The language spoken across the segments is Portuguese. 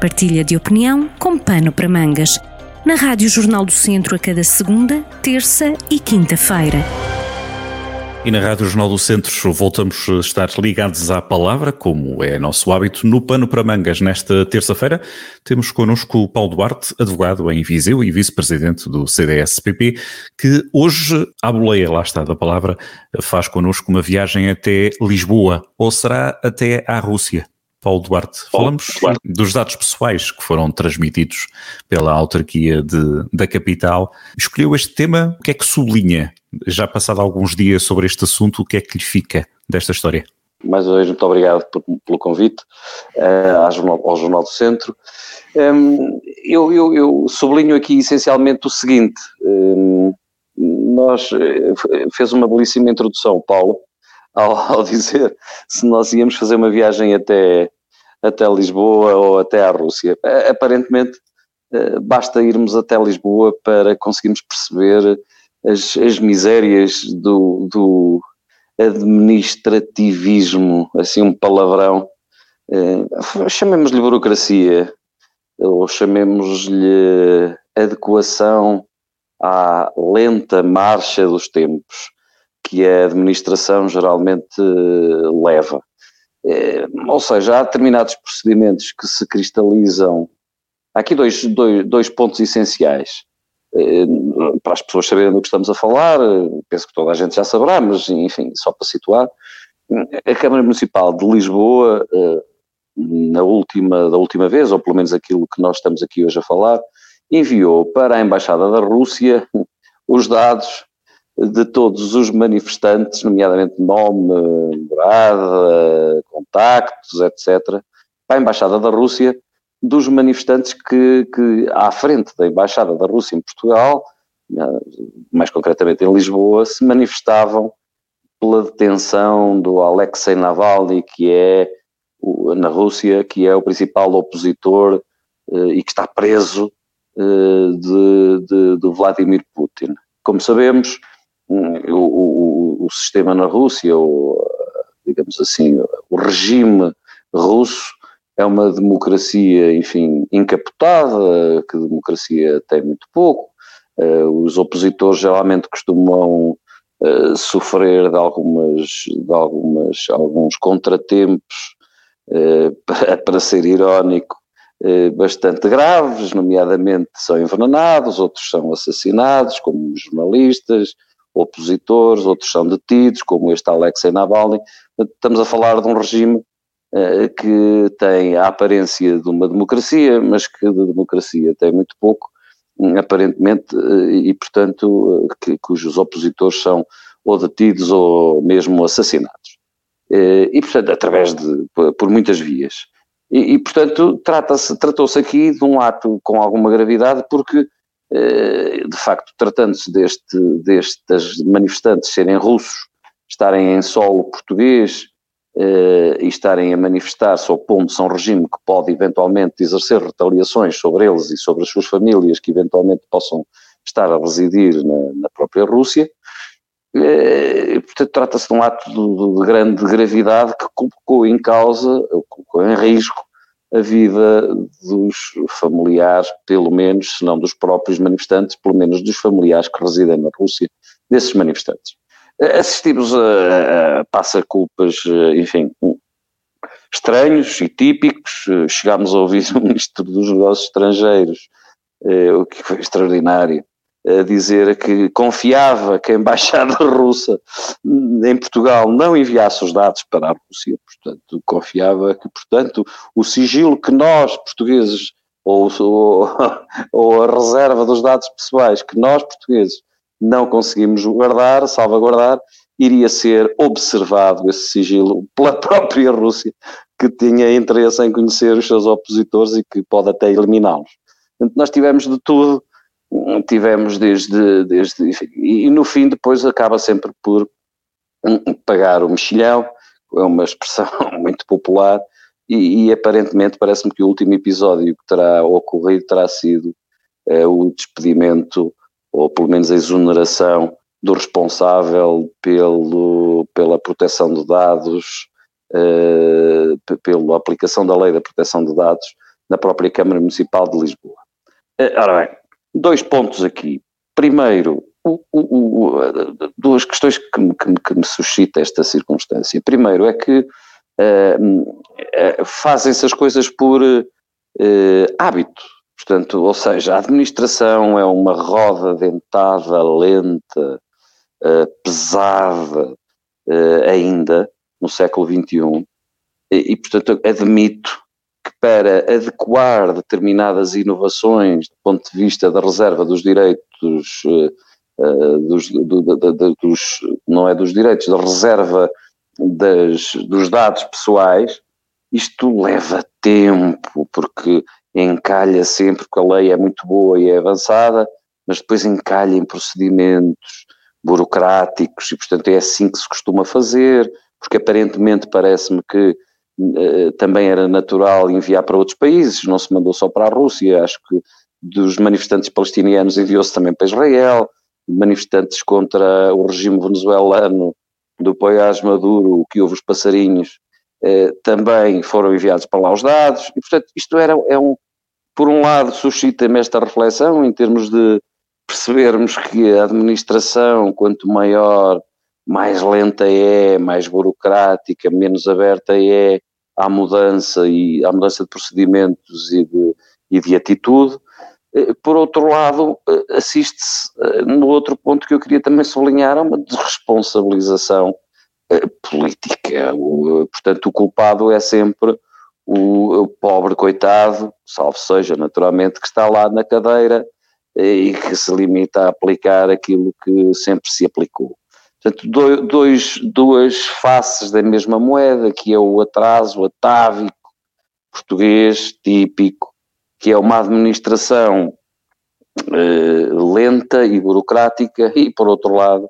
partilha de opinião com pano para mangas. Na Rádio Jornal do Centro a cada segunda, terça e quinta-feira. E na Rádio Jornal do Centro voltamos a estar ligados à palavra, como é nosso hábito, no Pano para Mangas. Nesta terça-feira temos connosco o Paulo Duarte, advogado em Viseu e vice-presidente do CDS-PP, que hoje, à boleia, lá está da palavra, faz connosco uma viagem até Lisboa, ou será até à Rússia. Paulo Duarte, falamos Duarte. dos dados pessoais que foram transmitidos pela autarquia de, da capital. Escolheu este tema, o que é que sublinha? Já passado alguns dias sobre este assunto, o que é que lhe fica desta história? Mais uma vez, muito obrigado por, pelo convite uh, ao, Jornal, ao, Jornal, do Centro. Um, eu, eu, eu, sublinho aqui essencialmente o seguinte: um, nós eh, fez uma belíssima introdução, Paulo, ao, ao, dizer se nós íamos fazer uma viagem até, até Lisboa ou até à Rússia. Aparentemente, eh, basta irmos até Lisboa para conseguirmos perceber as, as misérias do, do administrativismo, assim um palavrão, eh, chamemos-lhe burocracia, ou chamemos-lhe adequação à lenta marcha dos tempos que a administração geralmente eh, leva. É, ou seja, há determinados procedimentos que se cristalizam. Há aqui dois, dois, dois pontos essenciais. É, para as pessoas saberem do que estamos a falar, penso que toda a gente já saberá, mas enfim, só para situar, a Câmara Municipal de Lisboa, eh, na última, da última vez, ou pelo menos aquilo que nós estamos aqui hoje a falar, enviou para a Embaixada da Rússia os dados de todos os manifestantes, nomeadamente nome, morada, contactos, etc., para a Embaixada da Rússia, dos manifestantes que, que à frente da Embaixada da Rússia em Portugal, mais concretamente em Lisboa, se manifestavam pela detenção do Alexei Navalny, que é na Rússia, que é o principal opositor eh, e que está preso eh, de, de, de Vladimir Putin. Como sabemos, o, o, o sistema na Rússia, ou, digamos assim, o regime russo é uma democracia, enfim, encapotada, que democracia tem muito pouco. Uh, os opositores geralmente costumam uh, sofrer de algumas, de algumas, alguns contratempos, uh, para, para, ser irónico, bastante graves, nomeadamente são envenenados, outros são assassinados, como jornalistas, opositores, outros são detidos, como este Alexei Navalny. Estamos a falar de um regime uh, que tem a aparência de uma democracia, mas que de democracia tem muito pouco, um, aparentemente, uh, e portanto, uh, que, cujos opositores são ou detidos ou mesmo assassinados. e portanto, através de, por muitas vias. E, e portanto, tratou-se aqui de um ato com alguma gravidade, porque eh, de facto, tratando-se deste, destas manifestantes serem russos, estarem em solo português eh, e estarem a manifestar-se opondo-se a um regime que pode eventualmente exercer retaliações sobre eles e sobre as suas famílias que eventualmente possam estar a residir na, na própria Rússia. Eh, portanto, trata-se de um ato de, de, grande gravidade que colocou em causa, colocou em risco a vida dos familiares, pelo menos, se não dos próprios manifestantes, pelo menos dos familiares que residem na Rússia, desses manifestantes. Assistimos a, a passa-culpas, enfim, estranhos e típicos. Chegámos a ouvir o Ministro dos Negócios Estrangeiros, eh, o que foi extraordinário, a dizer que confiava que a embaixada russa em Portugal não enviasse os dados para a Rússia, portanto, confiava que, portanto, o sigilo que nós, portugueses, ou, ou, ou a reserva dos dados pessoais que nós, portugueses, não conseguimos guardar, salvaguardar, iria ser observado esse sigilo pela própria Rússia, que tinha interesse em conhecer os seus opositores e que pode até eliminá-los. Nós tivemos de tudo tivemos desde, desde enfim, e no fim depois acaba sempre por pagar o mexilhão, é uma expressão muito popular, e, e aparentemente parece-me que o último episódio que terá ocorrido terá sido é, o despedimento, ou pelo menos a exoneração do responsável pelo, pela proteção de dados, é, pela aplicação da lei da proteção de dados na própria Câmara Municipal de Lisboa. Ora bem, dois pontos aqui. Primeiro, o, o, o, duas questões que me, que, que me, suscita esta circunstância. Primeiro é que uh, uh, fazem-se as coisas por uh, hábito. Portanto, ou seja, a administração é uma roda dentada, lenta, pesada, ainda no século XXI, e, e, portanto admito para adequar determinadas inovações do ponto de vista da reserva dos direitos uh, dos, do, do, do, dos, não é dos direitos, da reserva das, dos dados pessoais, isto leva tempo, porque encalha sempre, porque a lei é muito boa e é avançada, mas depois encalha em procedimentos burocráticos e, portanto, é assim que se costuma fazer, porque aparentemente parece-me que também era natural enviar para outros países, não se mandou só para a Rússia, acho que dos manifestantes palestinianos enviou-se também para Israel, manifestantes contra o regime venezuelano do Poiás Maduro, que houve os passarinhos, eh, também foram enviados para lá os dados, e portanto isto era, é um, por um lado suscita-me esta reflexão em termos de percebermos que a administração, quanto maior, mais lenta é, mais burocrática, menos aberta é à mudança e à mudança de procedimentos e de, e de atitude, eh, por outro lado, eh, assiste-se eh, no outro ponto que eu queria também sublinhar, a uma desresponsabilização política. Portanto, o culpado é sempre o, pobre coitado, salvo seja, naturalmente, que está lá na cadeira e que se limita a aplicar aquilo que sempre se aplicou. Portanto, dois, duas faces da mesma moeda, que é o atraso atávico português típico que é uma administração eh, lenta e burocrática e, por outro lado,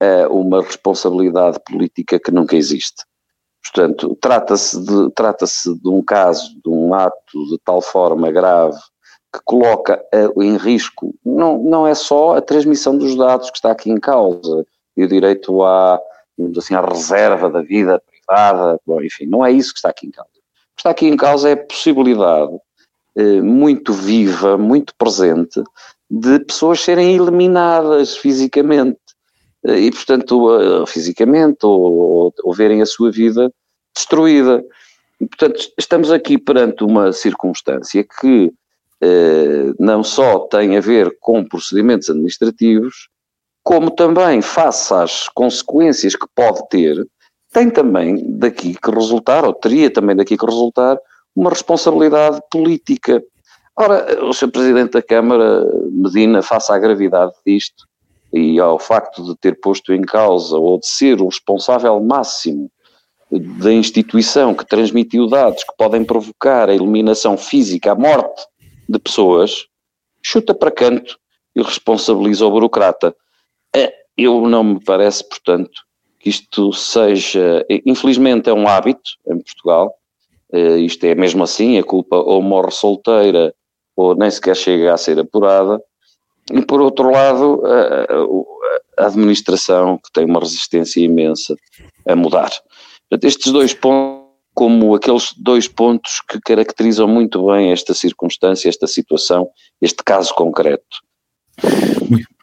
eh, uma responsabilidade política que nunca existe. Portanto, trata-se de, trata de um caso, de um ato de tal forma grave que coloca eh, em risco, não, não é só a transmissão dos dados que está aqui em causa e o direito à, assim, à reserva da vida privada, bom, enfim, não é isso que está aqui em causa. O que está aqui em causa é a possibilidade eh, muito viva, muito presente, de pessoas serem eliminadas fisicamente. Eh, e, portanto, fisicamente, ou, ou, ou verem a sua vida destruída. E, portanto, estamos aqui perante uma circunstância que eh, não só tem a ver com procedimentos administrativos, como também, face às consequências que pode ter, tem também daqui que resultar, ou teria também daqui que resultar, uma responsabilidade política. Ora, o Sr. Presidente da Câmara, Medina, face à gravidade disto e ao facto de ter posto em causa ou de ser o responsável máximo da instituição que transmitiu dados que podem provocar a eliminação física, a morte de pessoas, chuta para canto e responsabiliza o burocrata. É, eu não me parece, portanto, que isto seja. Infelizmente é um hábito em Portugal, Uh, isto é mesmo assim, a culpa ou morre solteira ou nem sequer chega a ser apurada. E por outro lado, a, a administração que tem uma resistência imensa a mudar. Portanto, estes dois pontos, como aqueles dois pontos que caracterizam muito bem esta circunstância, esta situação, este caso concreto.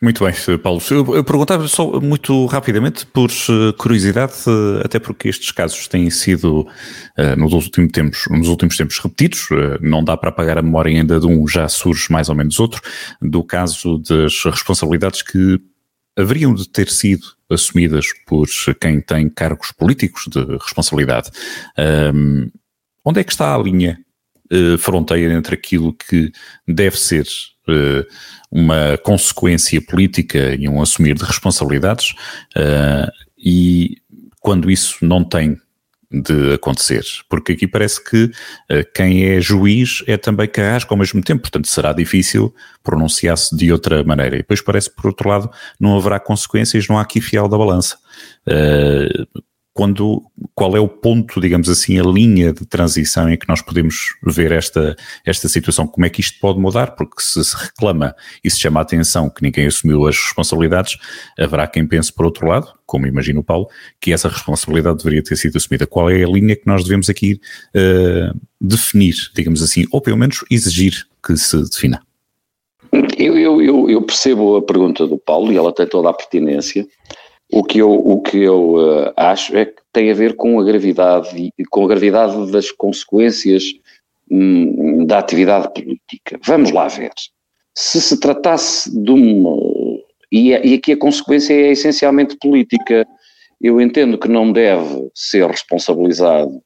Muito bem, Paulo. Eu, perguntava só muito rapidamente, por eh, curiosidade, eh, até porque estes casos têm sido uh, nos, últimos tempos, nos últimos tempos repetidos, não dá para apagar a memória ainda de um, já surge mais ou menos outro, do caso das responsabilidades que haveriam de ter sido assumidas por quem tem cargos políticos de responsabilidade. Um, onde é que está a linha uh, fronteira entre aquilo que deve ser uh, uma consequência política e um assumir de responsabilidades, uh, e quando isso não tem de acontecer, porque aqui parece que quem é juiz é também carrasco ao mesmo tempo, portanto será difícil pronunciar-se de outra maneira. E depois parece, por outro lado, não haverá consequências, não há aqui fiel da balança. Uh, quando, qual é o ponto, digamos assim, a linha de transição em que nós podemos ver esta, esta situação? Como é que isto pode mudar? Porque se se reclama e se chama a atenção que ninguém assumiu as responsabilidades, haverá quem pense por outro lado, como imagina o Paulo, que essa responsabilidade deveria ter sido assumida. Qual é a linha que nós devemos aqui uh, definir, digamos assim, ou pelo menos exigir que se defina? Eu, eu, eu, percebo a pergunta do Paulo e ela tem toda a pertinência. O que eu, o que eu uh, acho é que tem a ver com a gravidade, com a gravidade das consequências hum, da atividade política. Vamos lá ver. Se se tratasse de uma. E, e aqui a consequência é essencialmente política. Eu entendo que não deve ser responsabilizado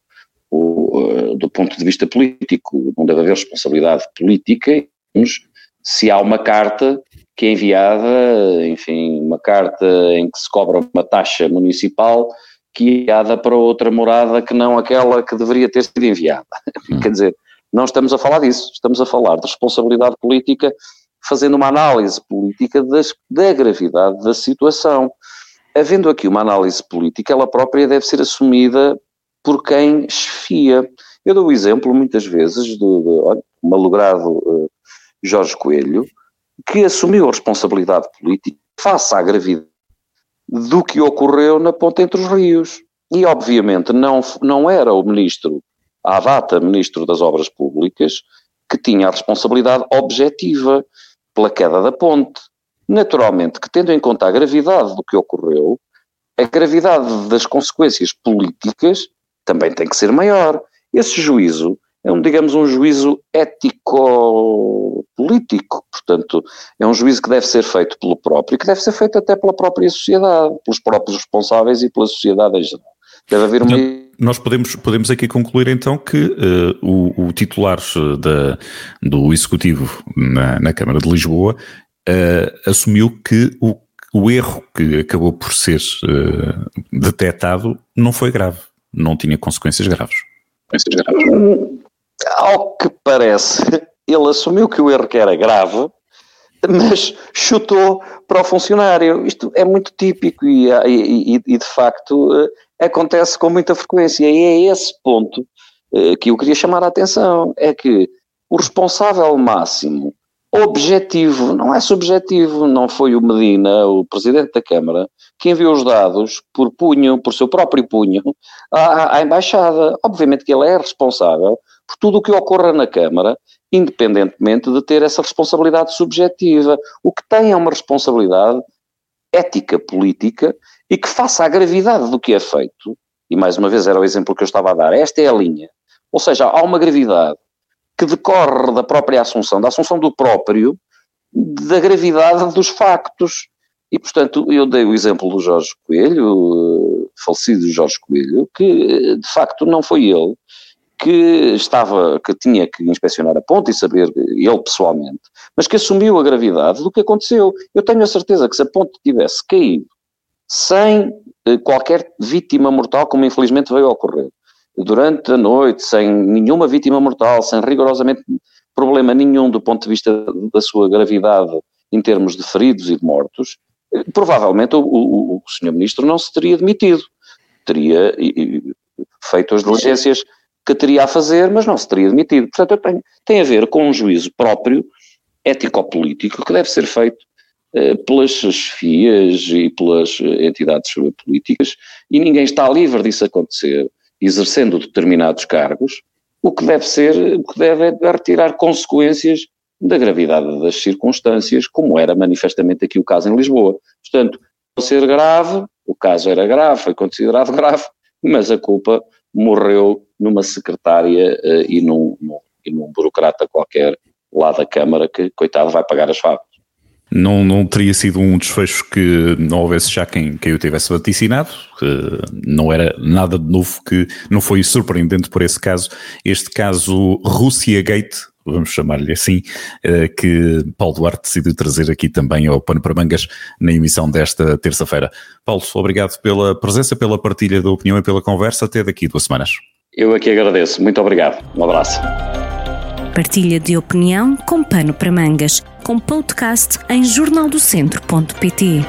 o, uh, do ponto de vista político, não deve haver responsabilidade política se há uma carta que é enviada, enfim, uma carta em que se cobra uma taxa municipal que é enviada para outra morada que não aquela que deveria ter sido enviada. Hum. Quer dizer, não estamos a falar disso, estamos a falar de responsabilidade política, fazendo uma análise política das, da gravidade da situação. Havendo aqui uma análise política, ela própria deve ser assumida por quem chefia. Eu dou o exemplo, muitas vezes, do, do malogrado uh, Jorge Coelho, que assumiu a responsabilidade política face à gravidade do que ocorreu na ponte entre os rios. E, obviamente, não, não era o ministro, à data ministro das Obras Públicas, que tinha a responsabilidade objetiva pela queda da ponte. Naturalmente, que tendo em conta a gravidade do que ocorreu, a gravidade das consequências políticas também tem que ser maior. Esse juízo é um, digamos, um juízo ético-político, portanto, é um juízo que deve ser feito pelo próprio, e que deve ser feito até pela própria sociedade, pelos próprios responsáveis e pela sociedade em geral. Deve haver uma... Nós podemos, podemos aqui concluir então que uh, o, o, titular eh, da, do Executivo na, na Câmara de Lisboa uh, assumiu que o, o erro que acabou por ser uh, detectado não foi grave, não tinha consequências graves. Consequências graves ao que parece, ele assumiu que o erro que era grave, mas chutou para o funcionário. Isto é muito típico e, e, e, de facto eh, acontece com muita frequência. E é esse ponto eh, que eu queria chamar a atenção: é que o responsável máximo, objetivo, não é subjetivo, não foi o Medina, o presidente da Câmara, que enviou os dados por punho, por seu próprio punho, à, à embaixada. Obviamente que ele é responsável por tudo o que ocorra na Câmara, independentemente de ter essa responsabilidade subjetiva. O que tem é uma responsabilidade ética política e que faça a gravidade do que é feito, e mais uma vez era o exemplo que eu estava a dar, esta é a linha. Ou seja, há uma gravidade que decorre da própria assunção, da assunção do próprio, da gravidade dos factos. E, portanto, eu dei o exemplo do Jorge Coelho, eh, falecido Jorge Coelho, que de facto não foi ele que estava, que tinha que inspecionar a ponte e saber ele pessoalmente, mas que assumiu a gravidade do que aconteceu. Eu tenho a certeza que se a ponte tivesse caído sem eh, qualquer vítima mortal, como infelizmente veio a ocorrer, durante a noite, sem nenhuma vítima mortal, sem rigorosamente problema nenhum do ponto de vista da sua gravidade em termos de feridos e de mortos, eh, provavelmente o, o, o senhor ministro não se teria demitido, teria feito as diligências que teria a fazer, mas não se teria demitido. Portanto, tenho, tem a ver com um juízo próprio, ético-político, que deve ser feito eh, pelas chefias e pelas eh, entidades políticas, e ninguém está livre disso acontecer, exercendo determinados cargos, o que deve ser, o que deve é retirar consequências da gravidade das circunstâncias, como era manifestamente aqui o caso em Lisboa. Portanto, ser grave, o caso era grave, foi considerado grave, mas a culpa morreu numa secretária uh, e, num, num, e num burocrata qualquer lá da Câmara que, coitado, vai pagar as fábricas. Não, não teria sido um desfecho que não houvesse já quem, quem o tivesse vaticinado, não era nada de novo que não foi surpreendente por esse caso. Este caso Rússia Gate, vamos chamar-lhe assim, eh, que Paulo Duarte decidiu trazer aqui também ao Pano para Mangas na emissão desta terça-feira. Paulo, obrigado pela presença, pela partilha da opinião e pela conversa. Até daqui duas semanas. Eu aqui agradeço. Muito obrigado. Um abraço. Partilha de opinião com Pano para Mangas, com podcast em jornaldocentro.pt.